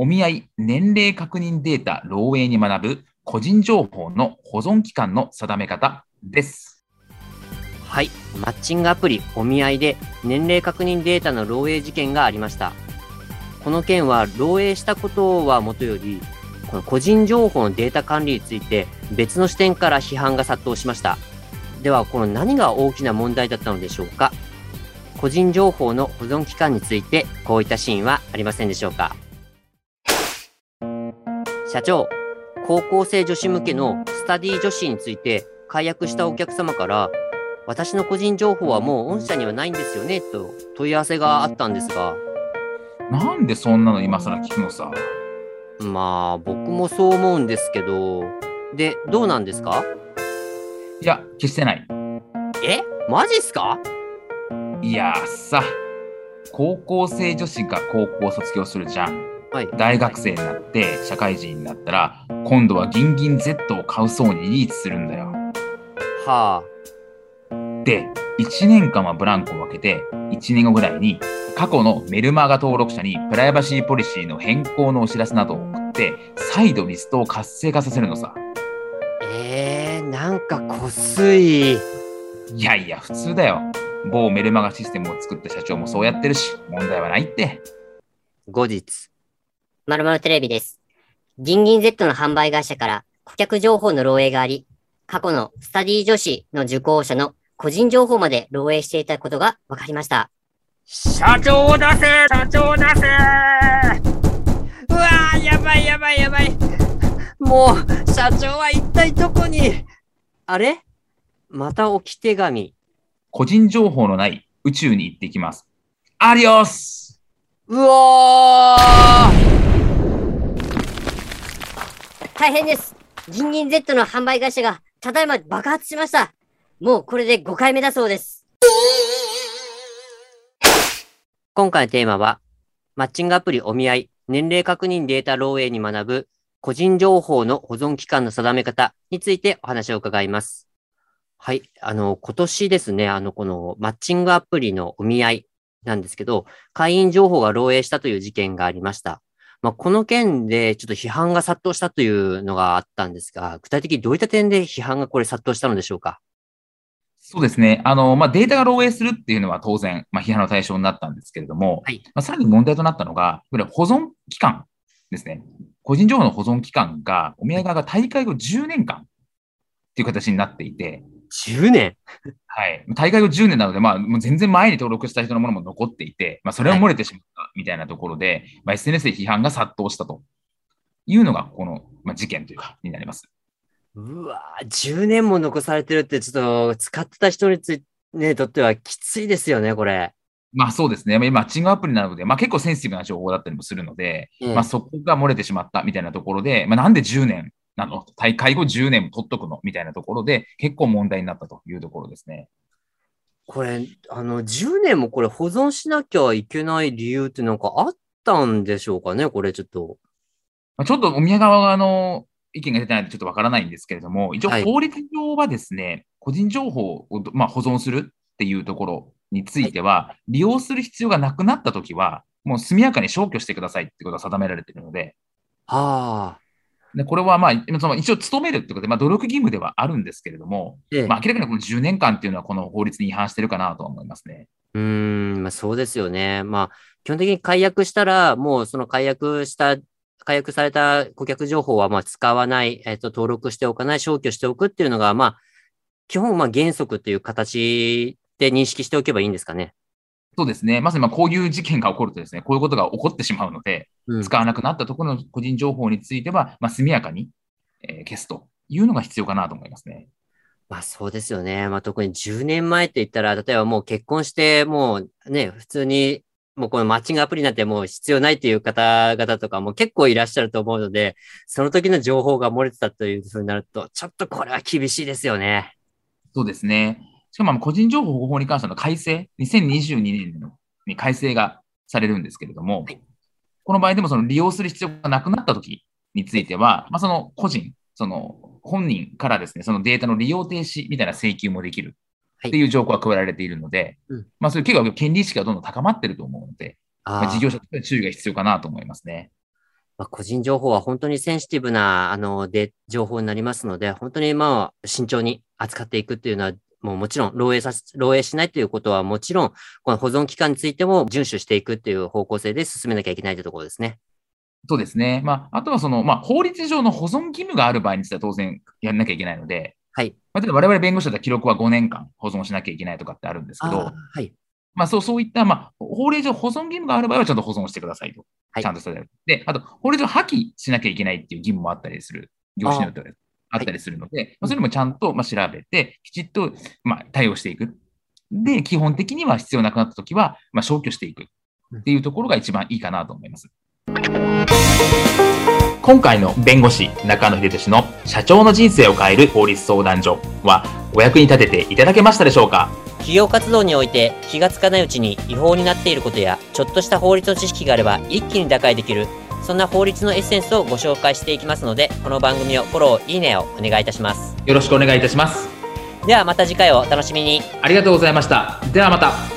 お見合い年齢確認データ漏洩に学ぶ個人情報の保存期間の定め方です。はい。マッチングアプリお見合いで年齢確認データの漏洩事件がありました。この件は漏洩したことはもとよりこの個人情報のデータ管理について別の視点から批判が殺到しました。ではこの何が大きな問題だったのでしょうか？個人情報の保存期間についてこういったシーンはありませんでしょうか？社長高校生女子向けのスタディ女子について解約したお客様から私の個人情報はもう御社にはないんですよねと問い合わせがあったんですが。なんでそんなの今更聞くのさ。まあ僕もそう思うんですけど。でどうなんですか？いや消してない。え？マジっすか？いやさ高校生女子が高校卒業するじゃんはい。大学生になって社会人になったら今度はギンギン Z を買うそうにリーチするんだよ。はで1年間はブランクを分けて1年後ぐらいに過去のメルマガ登録者にプライバシーポリシーの変更のお知らせなどを送って再度リストを活性化させるのさ。あえー、なんかこすい。いやいや普通だよ。某メルマガシステムを作った社長もそうやってるし問題はないって。後日まるまるテレビです。ギンギン Z の販売会社から顧客情報の漏洩があり、過去のスタディ女子の受講者の個人情報まで漏洩していたことが分かりました。社長を出せ社長を出せ。うわーやばいやばいやばい。もう社長は一体どこに？あれ？また置き手紙。個人情報のない宇宙に行ってきます。アディオス。うおー大変ですギンギン Z の販売会社がただいま爆発しましたもうこれで5回目だそうです。今回のテーマは、マッチングアプリお見合い、年齢確認データ漏洩に学ぶ、個人情報の保存期間の定め方についてお話を伺います。はい。あの、今年ですね、あの、このマッチングアプリのお見合いなんですけど、会員情報が漏洩したという事件がありました。まあ、この件でちょっと批判が殺到したというのがあったんですが、具体的にどういった点で批判がこれ殺到したのでしょうか？そうですね。あの、まあ、データが漏洩するっていうのは当然、まあ、批判の対象になったんですけれども、はいまあ、さらに問題となったのが、いわゆる保存期間ですね。個人情報の保存期間が、お見合い側が大会後10年間っていう形になっていて、?10 年はい。大会後10年なので、まあ、もう全然前に登録した人のものも残っていて、まあ、それは漏れてしまったみたいなところで、まあ、SNS で批判が殺到したというのが、この、まあ、事件というか、になります。うわぁ、10年も残されてるって、ちょっと使ってた人についね、とってはきついですよね、これ。まあそうですね。まあマッチングアプリなので、まあ結構センシティブな情報だったりもするので、ええまあそこが漏れてしまったみたいなところで、まあなんで10年なの大会後10年も取っとくのみたいなところで、結構問題になったというところですね。これ、あの、10年もこれ保存しなきゃいけない理由ってなんかあったんでしょうかね、これちょっと。まあ、ちょっとお宮側の意見が出てないのでちょっとわからないんですけれども、一応はい法律上はですね、個人情報を、まあ、保存するっていうところについては、利用する必要がなくなったときは、もう速やかに消去してくださいってことが定められているので、はあ。でこれはまあ、その一応努めるってことで、まあ、努力義務ではあるんですけれども、ええまあ、明らかにこの10年間っていうのはこの法律に違反してるかなとは思いますね。うーん、まあそうですよね。まあ、基本的に解約したら、もうその解約した、解約された顧客情報はまあ使わない、えっ、と、登録しておかない、消去しておくっていうのが、まあ、基本、まあ原則っていう形で認識しておけばいいんですかね。そうですね。まさにまあこういう事件が起こるとですね、こういうことが起こってしまうので、うん使わなくなったところの個人情報については、まあ、速やかに、えー消すというのが必要かなと思いますね。まあそうですよね。まあ特に10年前って言ったら、例えばもう結婚して、もうね、普通に、もうこのマッチングアプリなんてもう必要ないという方々とかも結構いらっしゃると思うので、その時の情報が漏れてたというふうになると、ちょっとこれは厳しいですよね。そうですね。しかも個人情報保護法に関しての改正、2022年のに改正がされるんですけれども、はい。この場合でもその利用する必要がなくなった時については、まあ、その個人、その本人からですね、そのデータの利用停止みたいな請求もできるっていう条項が加えられているので、うん。まあ、そういう結構権利意識がどんどん高まっていると思うので、まあ、あー事業者としては注意が必要かなと思いますね。まあ、個人情報は本当にセンシティブな、あの、で、情報になりますので、本当にまあ、慎重に扱っていくっていうのは、もうもちろん、漏洩させ、漏洩しないということはもちろん、この保存期間についても遵守していくっていう方向性で進めなきゃいけないというところですね。そうですね。まあ、あとはその、まあ、法律上の保存義務がある場合については当然やらなきゃいけないので、はい。まあ、例えば我々弁護士だったら記録は5年間保存しなきゃいけないとかってあるんですけどはい。まあ、そう、そういった、まあ、法令上保存義務がある場合はちゃんと保存してくださいと。はいちゃんとされる。で、あと、法律上破棄しなきゃいけないっていう義務もあったりする。業種によってはあったりするので、まあ、それもちゃんと、まあ、調べて、きちっと、まあ、対応していく。で、基本的には必要なくなったときは、まあ、消去していくっていうところが一番いいかなと思います。今回の弁護士中野秀俊の社長の人生を変える法律相談所はお役に立てていただけましたでしょうか？企業活動において気がつかないうちに違法になっていることや、ちょっとした法律の知識があれば一気に打開できる、そんな法律のエッセンスをご紹介していきますので、この番組をフォロー、いいねをお願いいたします。よろしくお願いいたします。ではまた次回をお楽しみに。ありがとうございました。ではまた。